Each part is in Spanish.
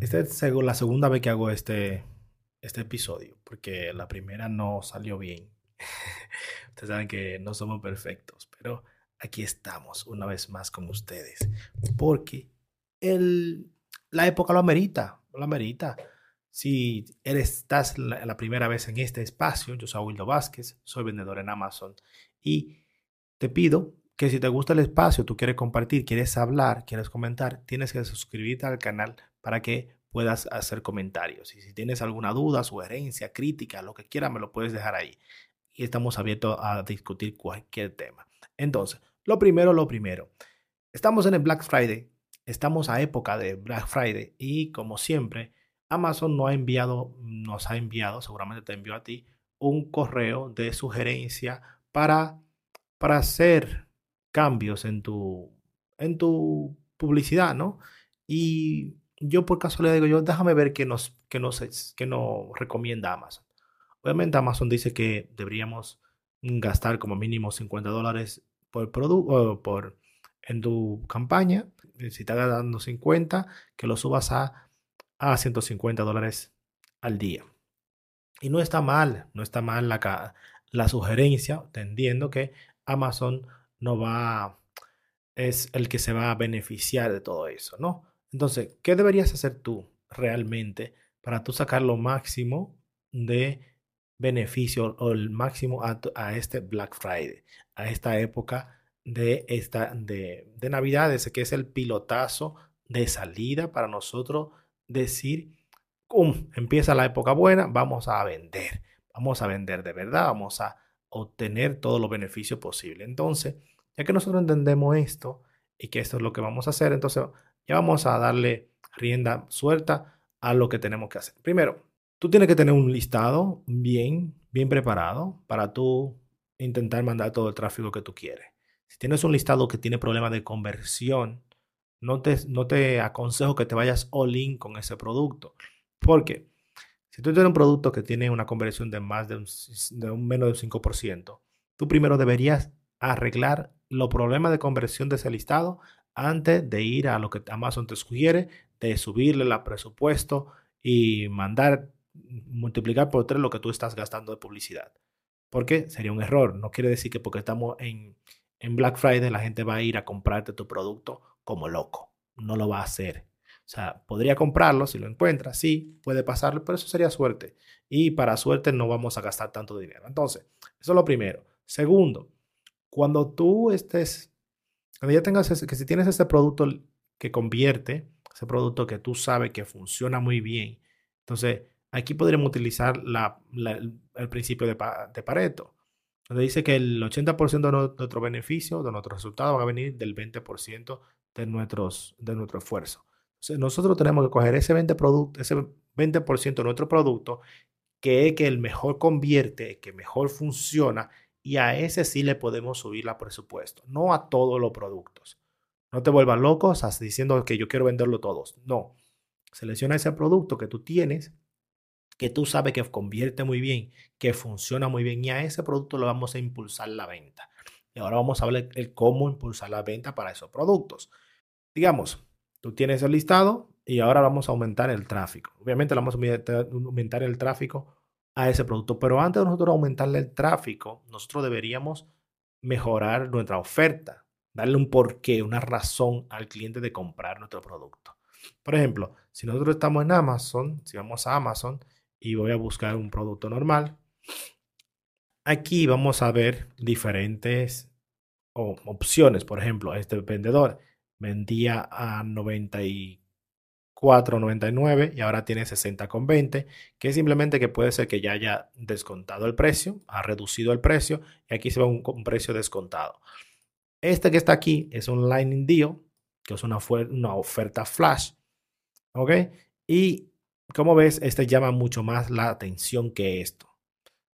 Esta es la segunda vez que hago este, este episodio, porque la primera no salió bien. Ustedes saben que no somos perfectos, pero aquí estamos una vez más con ustedes, porque el, la época lo amerita, lo amerita. Si eres, estás la, primera vez en este espacio, yo soy Wildo Vázquez, soy vendedor en Amazon y te pido que si te gusta el espacio, tú quieres compartir, quieres hablar, quieres comentar, tienes que suscribirte al canal para que puedas hacer comentarios. Y si tienes alguna duda, sugerencia, crítica, lo que quieras, me lo puedes dejar ahí. Y estamos abiertos a discutir cualquier tema. Entonces, lo primero, lo primero. Estamos en el Black Friday, estamos a época de Black Friday y como siempre, Amazon nos ha enviado, nos ha enviado, seguramente te envió a ti, un correo de sugerencia para, para hacer cambios en tu, en tu publicidad, ¿no? Y yo por casualidad digo yo, déjame ver qué nos, qué nos, qué nos recomienda Amazon. Obviamente Amazon dice que deberíamos gastar como mínimo 50 dólares por producto, por, en tu campaña. Si estás dando 50, que lo subas a, a 150 dólares al día. Y no está mal, no está mal la, la sugerencia, entendiendo que Amazon no va, es el que se va a beneficiar de todo eso, ¿no? Entonces, ¿qué deberías hacer tú realmente para tú sacar lo máximo de beneficio o el máximo a, este Black Friday, a esta época de, esta, de, de Navidades, que es el pilotazo de salida para nosotros decir, ¡cum! Empieza la época buena, vamos a vender, vamos a vender de verdad, vamos a obtener todos los beneficios posibles. Entonces, ya que nosotros entendemos esto y que esto es lo que vamos a hacer, entonces ya vamos a darle rienda suelta a lo que tenemos que hacer. Primero, tú tienes que tener un listado bien, bien preparado para tú intentar mandar todo el tráfico que tú quieres. Si tienes un listado que tiene problemas de conversión, no te, no te aconsejo que te vayas all in con ese producto. Porque si tú tienes un producto que tiene una conversión de más de un, de un menos del 5%, tú primero deberías arreglar los problemas de conversión de ese listado antes de ir a lo que Amazon te sugiere, de subirle el presupuesto y mandar, multiplicar por tres lo que tú estás gastando de publicidad. Porque sería un error. No quiere decir que porque estamos en, en Black Friday la gente va a ir a comprarte tu producto como loco. No lo va a hacer. O sea, podría comprarlo si lo encuentra, sí, puede pasarlo, pero eso sería suerte. Y para suerte no vamos a gastar tanto dinero. Entonces, eso es lo primero. Segundo, cuando tú estés cuando ya tengas ese, que si tienes ese producto que convierte, ese producto que tú sabes que funciona muy bien, entonces aquí podríamos utilizar el principio de, Pareto, donde dice que el 80% de nuestro beneficio, de nuestro resultado, va a venir del 20% de, nuestros, de nuestro esfuerzo. Entonces, nosotros tenemos que coger ese 20%, ese 20 de nuestro producto, que es que el mejor convierte, que mejor funciona y a ese sí le podemos subir la presupuesto, no a todos los productos. No te vuelvas locos diciendo que yo quiero venderlo todos. No. Selecciona ese producto que tú tienes, que tú sabes que convierte muy bien, que funciona muy bien y a ese producto le vamos a impulsar la venta. Y ahora vamos a hablar el cómo impulsar la venta para esos productos. Digamos, tú tienes el listado y ahora vamos a aumentar el tráfico. Obviamente vamos a aumentar el tráfico a ese producto. Pero antes de nosotros aumentarle el tráfico, nosotros deberíamos mejorar nuestra oferta, darle un porqué, una razón al cliente de comprar nuestro producto. Por ejemplo, si nosotros estamos en Amazon, si vamos a Amazon y voy a buscar un producto normal, aquí vamos a ver diferentes opciones. Por ejemplo, este vendedor vendía a 94 4.99 y ahora tiene 60.20, que simplemente que puede ser que ya haya descontado el precio, ha reducido el precio y aquí se ve un, precio descontado. Este que está aquí es un Lightning Deal, que es una, oferta flash, ¿ok? Y como ves, este llama mucho más la atención que esto.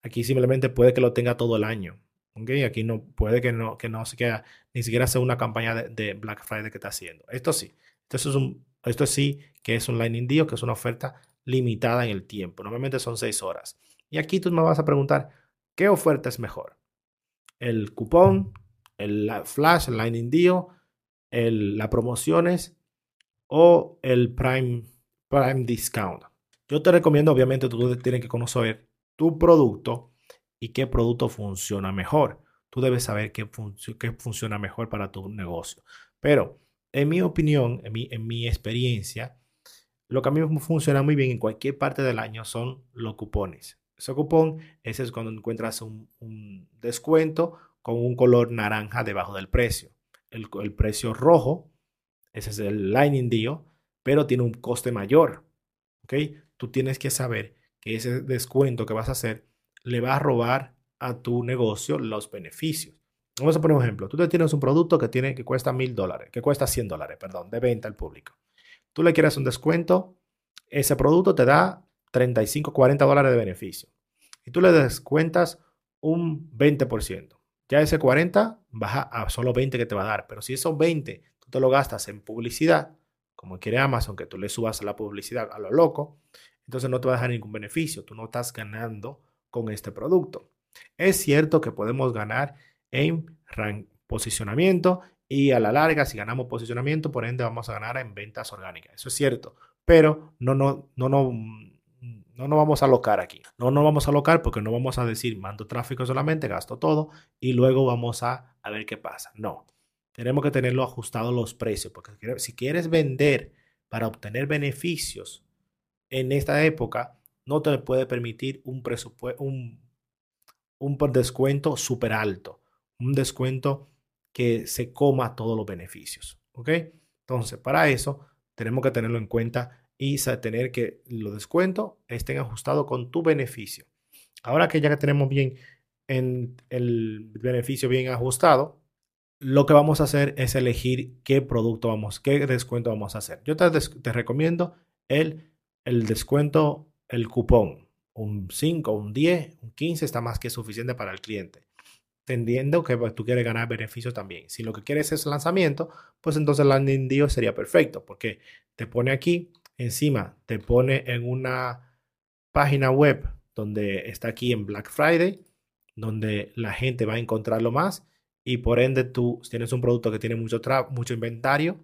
Aquí simplemente puede que lo tenga todo el año. ¿okay? Aquí no puede que no, que no ni siquiera sea una campaña de, Black Friday que está haciendo. Esto sí. Esto, es un, esto sí que es un Lightning Deal, que es una oferta limitada en el tiempo. Normalmente son seis horas. Y aquí tú me vas a preguntar, ¿qué oferta es mejor? ¿El cupón, el flash, el Lightning Deal, el, las promociones o el Prime, Prime Discount? Yo te recomiendo, obviamente, tú tienes que conocer tu producto y qué producto funciona mejor. Tú debes saber qué, qué funciona mejor para tu negocio. Pero, en mi opinión, en mi, en mi experiencia, lo que a mí funciona muy bien en cualquier parte del año son los cupones. Ese cupón, ese es cuando encuentras un, descuento con un color naranja debajo del precio. El, el, precio rojo, ese es el Lightning Deal, pero tiene un coste mayor. ¿Ok? Tú tienes que saber que ese descuento que vas a hacer le va a robar a tu negocio los beneficios. Vamos a poner un ejemplo. Tú tienes un producto que, tiene, que cuesta mil dólares, que cuesta 100 dólares, perdón, de venta al público tú le quieres un descuento, ese producto te da 35, 40 dólares de beneficio. Y tú le descuentas un 20%. Ya ese 40 baja a solo 20 que te va a dar. Pero si esos 20 tú te lo gastas en publicidad, como quiere Amazon, que tú le subas la publicidad a lo loco, entonces no te va a dejar ningún beneficio. Tú no estás ganando con este producto. Es cierto que podemos ganar en posicionamiento y a la larga, si ganamos posicionamiento, por ende vamos a ganar en ventas orgánicas. Eso es cierto, pero no, no, no, no, no nos vamos a alocar aquí. No nos vamos a alocar porque no vamos a decir mando tráfico solamente, gasto todo y luego vamos a, a ver qué pasa. No, tenemos que tenerlo ajustado los precios, porque si quieres vender para obtener beneficios en esta época, no te puede permitir un presupuesto, un, un descuento súper alto, un descuento que se coma todos los beneficios. ¿Ok? Entonces, para eso tenemos que tenerlo en cuenta y tener que los descuentos estén ajustados con tu beneficio. Ahora que ya tenemos bien en el beneficio bien ajustado, lo que vamos a hacer es elegir qué producto vamos, qué descuento vamos a hacer. Yo te, te recomiendo el, el descuento, el cupón. Un 5, un 10, un 15 está más que suficiente para el cliente entendiendo que pues, tú quieres ganar beneficios también. Si lo que quieres es lanzamiento, pues entonces landing deal sería perfecto, porque te pone aquí, encima te pone en una página web donde está aquí en Black Friday, donde la gente va a encontrarlo más y por ende tú tienes un producto que tiene mucho, mucho inventario,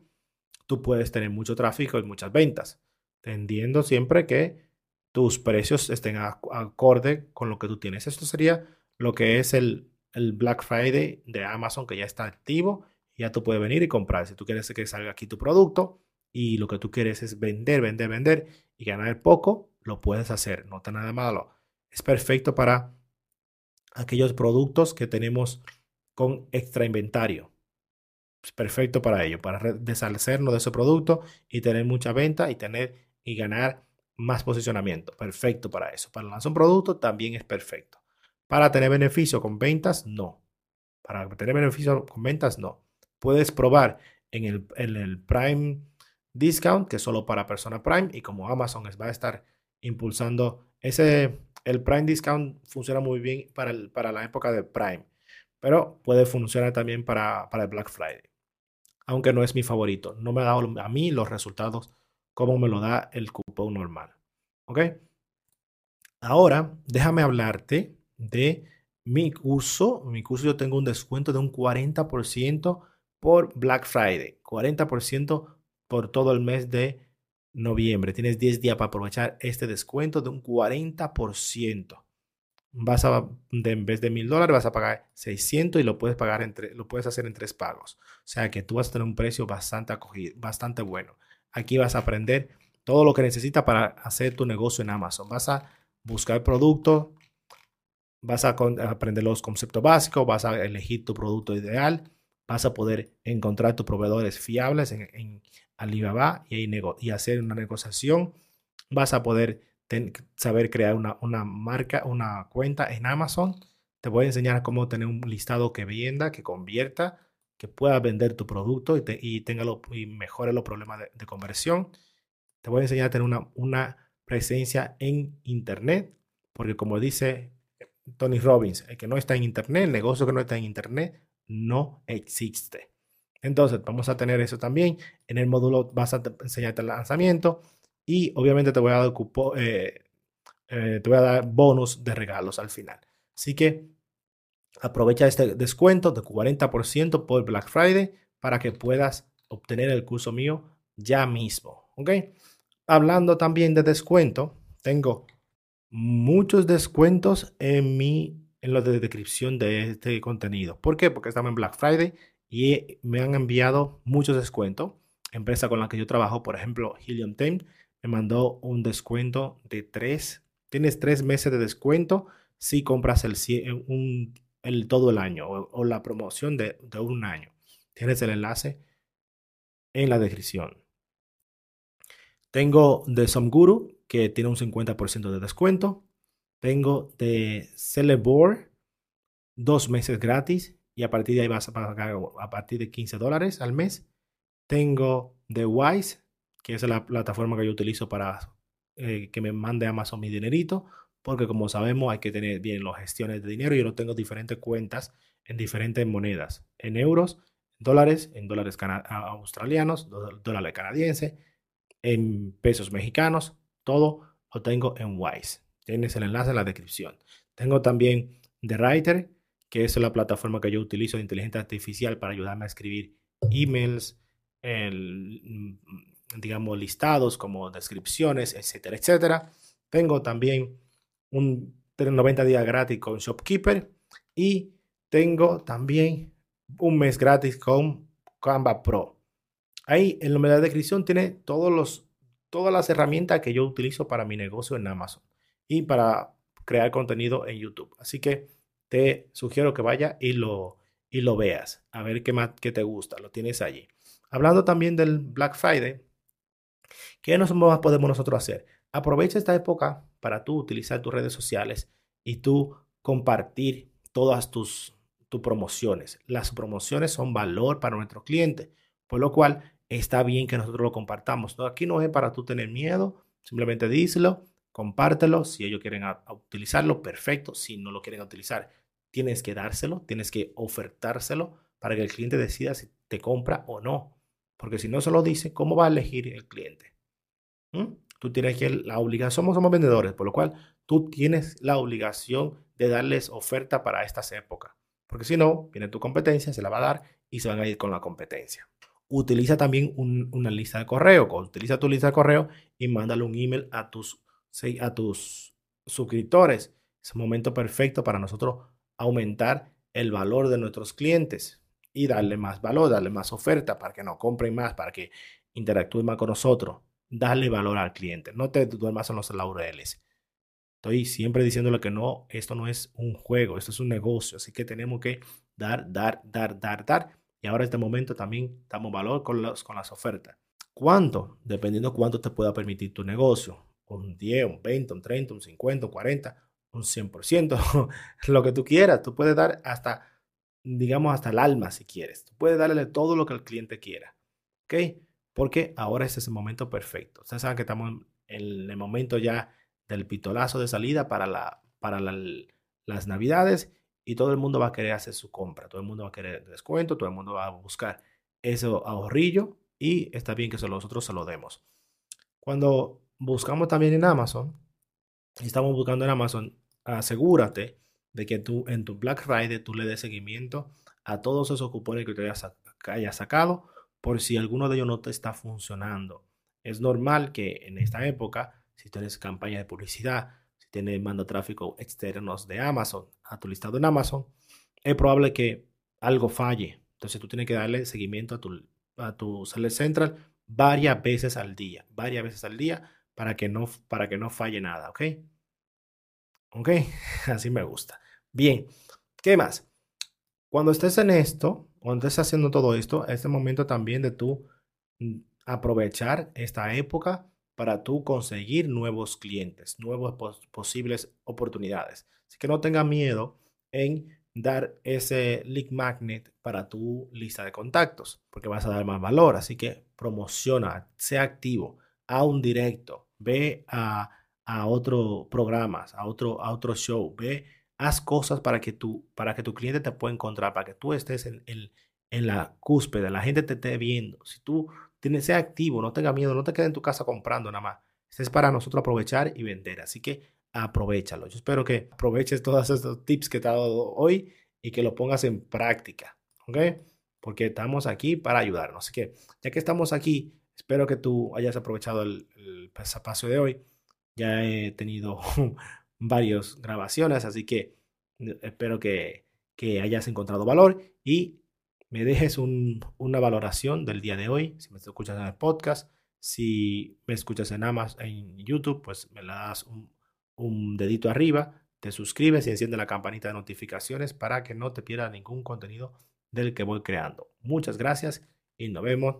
tú puedes tener mucho tráfico y muchas ventas, tendiendo siempre que tus precios estén acorde con lo que tú tienes. Esto sería lo que es el el Black Friday de Amazon que ya está activo. Ya tú puedes venir y comprar. Si tú quieres que salga aquí tu producto y lo que tú quieres es vender, vender, vender y ganar poco, lo puedes hacer. No está nada malo. Es perfecto para aquellos productos que tenemos con extra inventario. Es perfecto para ello, para deshacernos de ese producto y tener mucha venta y tener y ganar más posicionamiento. Perfecto para eso. Para lanzar un producto también es perfecto. Para tener beneficio con ventas, no. Para tener beneficio con ventas, no. Puedes probar en el, el Prime Discount, que es solo para persona Prime, y como Amazon va a estar impulsando ese, el Prime Discount funciona muy bien para, para la época de Prime, pero puede funcionar también para, para el Black Friday. Aunque no es mi favorito, no me ha dado a mí los resultados como me lo da el cupón normal. ¿Ok? Ahora, déjame hablarte de mi curso. Mi curso yo tengo un descuento de un 40% por Black Friday, 40% por todo el mes de noviembre. Tienes 10 días para aprovechar este descuento de un 40%. Vas a, en vez de mil dólares, vas a pagar 600 y lo puedes pagar entre, lo puedes hacer en tres pagos. O sea que tú vas a tener un precio bastante acogido, bastante bueno. Aquí vas a aprender todo lo que necesitas para hacer tu negocio en Amazon. Vas a buscar productos, vas a aprender los conceptos básicos, vas a elegir tu producto ideal, vas a poder encontrar tus proveedores fiables en, Alibaba y, hacer una negociación, vas a poder saber crear una, una, marca, una cuenta en Amazon. Te voy a enseñar cómo tener un listado que venda, que convierta, que pueda vender tu producto y, tenga y mejore los problemas de, conversión. Te voy a enseñar a tener una, una presencia en Internet, porque como dice Tony Robbins, el que no está en Internet, el negocio que no está en Internet, no existe. Entonces, vamos a tener eso también. En el módulo vas a enseñarte el lanzamiento y obviamente te voy a dar, eh, eh, te voy a dar bonus de regalos al final. Así que aprovecha este descuento de 40% por Black Friday para que puedas obtener el curso mío ya mismo. ¿Ok? Hablando también de descuento, tengo muchos descuentos en mi en de descripción de este contenido. ¿Por qué? Porque estamos en Black Friday y me han enviado muchos descuentos. Empresa con la que yo trabajo, por ejemplo, Helium Time, me mandó un descuento de tres. Tienes tres meses de descuento si compras el, un, el todo el año o, la promoción de, de, un año. Tienes el enlace en la descripción. Tengo de Somguru, que tiene un 50% de descuento. Tengo de Celebor, dos meses gratis y a partir de ahí vas a pagar a partir de 15 dólares al mes. Tengo de Wise, que es la plataforma que yo utilizo para eh, que me mande Amazon mi dinerito, porque como sabemos hay que tener bien las gestiones de dinero. Yo no tengo diferentes cuentas en diferentes monedas, en euros, dólares, en dólares australianos, dólares canadienses, en pesos mexicanos, todo lo tengo en Wise. Tienes el enlace en la descripción. Tengo también The Writer, que es la plataforma que yo utilizo de inteligencia artificial para ayudarme a escribir emails, mm, digamos, listados como descripciones, etcétera, etcétera. Tengo también un 90 días gratis con Shopkeeper y tengo también un mes gratis con Canva Pro. Ahí en la descripción tiene todos los, todas las herramientas que yo utilizo para mi negocio en Amazon y para crear contenido en YouTube. Así que te sugiero que vaya y lo, y lo veas, a ver qué más qué te gusta, lo tienes allí. Hablando también del Black Friday, ¿qué nos podemos nosotros hacer? Aprovecha esta época para tú utilizar tus redes sociales y tú compartir todas tus, tus promociones. Las promociones son valor para nuestro cliente, por lo cual está bien que nosotros lo compartamos. Aquí no es para tú tener miedo, simplemente díselo compártelo. Si ellos quieren utilizarlo, perfecto. Si no lo quieren utilizar, tienes que dárselo, tienes que ofertárselo para que el cliente decida si te compra o no. Porque si no se lo dice, ¿cómo va a elegir el cliente? ¿Mm? Tú tienes que la obligación, somos, somos vendedores, por lo cual tú tienes la obligación de darles oferta para estas épocas. Porque si no, viene tu competencia, se la va a dar y se van a ir con la competencia. Utiliza también una lista de correo. Utiliza tu lista de correo y mándale un email a tus a tus suscriptores. Es un momento perfecto para nosotros aumentar el valor de nuestros clientes y darle más valor, darle más oferta para que nos compren más, para que interactúen más con nosotros. Darle valor al cliente. No te duermas en los laureles. Estoy siempre diciéndole que no, esto no es un juego, esto es un negocio. Así que tenemos que dar, dar, dar, dar, dar. Y ahora este momento también damos valor con, las ofertas. ¿Cuánto? Dependiendo cuánto te pueda permitir tu negocio un 10, un 20, un 30, un 50, un 40, un 100%, lo que tú quieras. Tú puedes dar hasta, digamos, hasta el alma si quieres. Tú puedes darle todo lo que el cliente quiera. ¿Ok? Porque ahora ese es el momento perfecto. Ustedes saben que estamos en el momento ya del pitolazo de salida para las navidades y todo el mundo va a querer hacer su compra. Todo el mundo va a querer descuento, todo el mundo va a buscar ese ahorrillo y está bien que nosotros se lo demos. Cuando buscamos también en Amazon, estamos buscando en Amazon, asegúrate de que tú en tu Black Friday tú le des seguimiento a todos esos cupones que te hayas, sacado por si alguno de ellos no te está funcionando. Es normal que en esta época, si tienes campaña de publicidad, si tienes mando tráfico externos de Amazon a tu listado en Amazon, es probable que algo falle. Entonces tú tienes que darle seguimiento a tu, a tu Central varias veces al día, varias veces al día para que no, para que no falle nada, ¿ok? ¿Ok? Así me gusta. Bien, ¿qué más? Cuando estés en esto, cuando estés haciendo todo esto, es el momento también de tú mm, aprovechar esta época para tú conseguir nuevos clientes, nuevas posibles oportunidades. Así que no tengas miedo en dar ese lead magnet para tu lista de contactos, porque vas a dar más valor. Así que promociona, sea activo, a un directo, ve a, a otros programas, a otro, a otro show. Ve, haz cosas para que, tu, para que tu cliente te pueda encontrar, para que tú estés en, en, en la cúspide, la gente te esté viendo. Si tú tienes, sea activo, no tenga miedo, no te quedes en tu casa comprando nada más. Este es para nosotros aprovechar y vender. Así que aprovechalo. Yo espero que aproveches todos estos tips que te he dado hoy y que lo pongas en práctica. ¿Ok? Porque estamos aquí para ayudarnos. Así que ya que estamos aquí, espero que tú hayas aprovechado el, el de hoy ya he tenido varias grabaciones, así que eh, espero que, que hayas encontrado valor y me dejes una valoración del día de hoy. Si me escuchas en el podcast, si me escuchas en Amazon, en YouTube, pues me le das un, un dedito arriba, te suscribes y enciende la campanita de notificaciones para que no te pierdas ningún contenido del que voy creando. Muchas gracias y nos vemos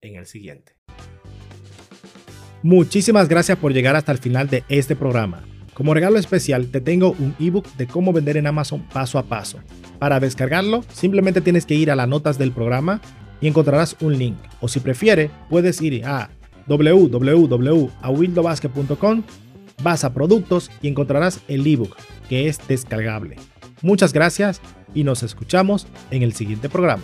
en el siguiente. Muchísimas gracias por llegar hasta el final de este programa. Como regalo especial te tengo un ebook de cómo vender en Amazon paso a paso. Para descargarlo, simplemente tienes que ir a las notas del programa y encontrarás un link. O si prefiere, puedes ir a www.awildobasket.com, vas a productos y encontrarás el ebook que es descargable. Muchas gracias y nos escuchamos en el siguiente programa.